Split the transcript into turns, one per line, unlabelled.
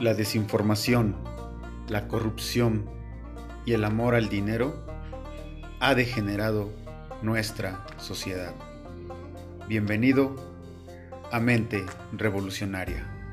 la desinformación, la corrupción y el amor al dinero ha degenerado nuestra sociedad. Bienvenido a Mente Revolucionaria.